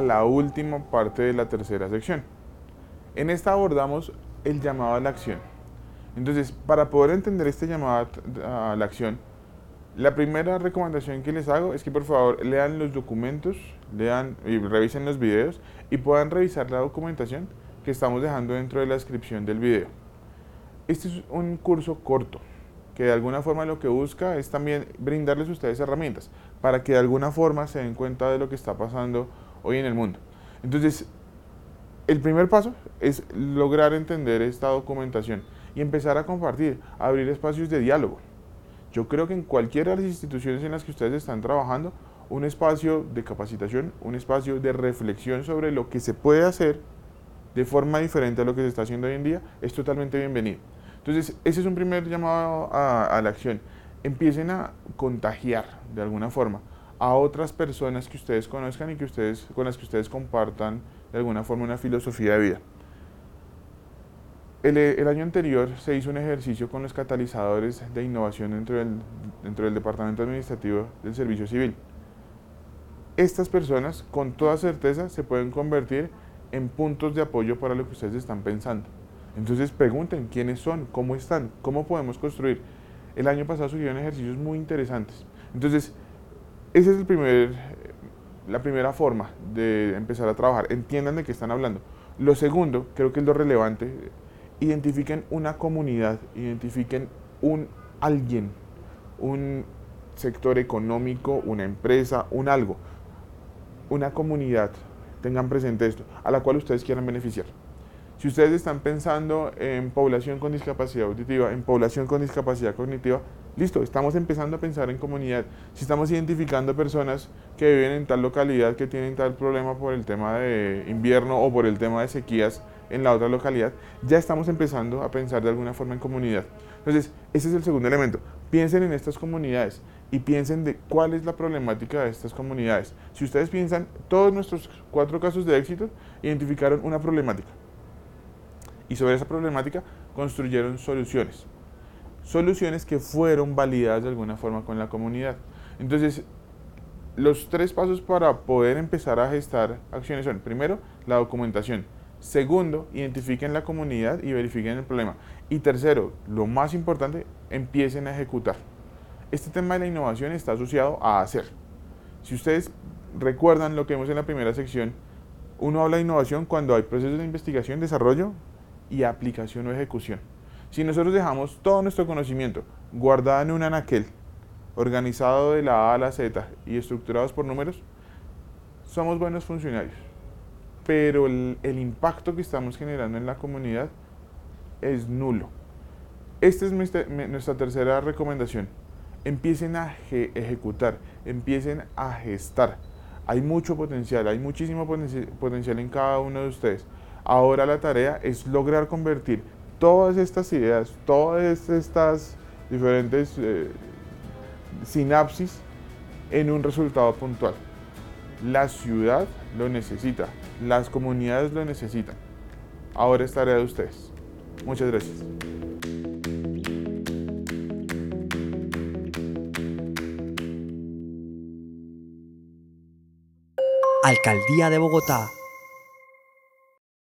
la última parte de la tercera sección. En esta abordamos el llamado a la acción. Entonces, para poder entender este llamado a la acción, la primera recomendación que les hago es que por favor lean los documentos, lean y revisen los videos y puedan revisar la documentación que estamos dejando dentro de la descripción del video. Este es un curso corto que de alguna forma lo que busca es también brindarles a ustedes herramientas para que de alguna forma se den cuenta de lo que está pasando hoy en el mundo. Entonces, el primer paso es lograr entender esta documentación y empezar a compartir, abrir espacios de diálogo. Yo creo que en cualquiera de las instituciones en las que ustedes están trabajando, un espacio de capacitación, un espacio de reflexión sobre lo que se puede hacer de forma diferente a lo que se está haciendo hoy en día, es totalmente bienvenido. Entonces, ese es un primer llamado a, la acción. Empiecen a contagiar de alguna forma a otras personas que ustedes conozcan y que ustedes, con las que ustedes compartan de alguna forma una filosofía de vida. El, año anterior se hizo un ejercicio con los catalizadores de innovación dentro del, dentro del Departamento Administrativo del Servicio Civil. Estas personas con toda certeza se pueden convertir en puntos de apoyo para lo que ustedes están pensando. Entonces pregunten quiénes son, cómo están, cómo podemos construir. El año pasado surgieron ejercicios muy interesantes. Entonces, esa es el primer, la primera forma de empezar a trabajar. Entiendan de qué están hablando. Lo segundo, creo que es lo relevante, identifiquen una comunidad, identifiquen un alguien, un sector económico, una empresa, un algo, una comunidad, tengan presente esto, a la cual ustedes quieran beneficiar. Si ustedes están pensando en población con discapacidad auditiva, en población con discapacidad cognitiva, listo, estamos empezando a pensar en comunidad. Si estamos identificando personas que viven en tal localidad que tienen tal problema por el tema de invierno o por el tema de sequías en la otra localidad, ya estamos empezando a pensar de alguna forma en comunidad. Entonces, ese es el segundo elemento. Piensen en estas comunidades y piensen de cuál es la problemática de estas comunidades. Si ustedes piensan, todos nuestros cuatro casos de éxito identificaron una problemática y sobre esa problemática construyeron soluciones. Soluciones que fueron validadas de alguna forma con la comunidad. Entonces, los tres pasos para poder empezar a gestar acciones son, primero, la documentación. Segundo, identifiquen la comunidad y verifiquen el problema. Y tercero, lo más importante, empiecen a ejecutar. Este tema de la innovación está asociado a hacer. Si ustedes recuerdan lo que vimos en la primera sección, uno habla de innovación cuando hay procesos de investigación, desarrollo, y aplicación o ejecución. Si nosotros dejamos todo nuestro conocimiento guardado en un anaquel, organizado de la A a la Z y estructurados por números, somos buenos funcionarios. Pero el, impacto que estamos generando en la comunidad es nulo. Esta es nuestra, tercera recomendación. Empiecen a ejecutar, empiecen a gestar. Hay mucho potencial, hay muchísimo potencial en cada uno de ustedes. Ahora la tarea es lograr convertir todas estas ideas, todas estas diferentes eh, sinapsis en un resultado puntual. La ciudad lo necesita, las comunidades lo necesitan. Ahora es tarea de ustedes. Muchas gracias. Alcaldía de Bogotá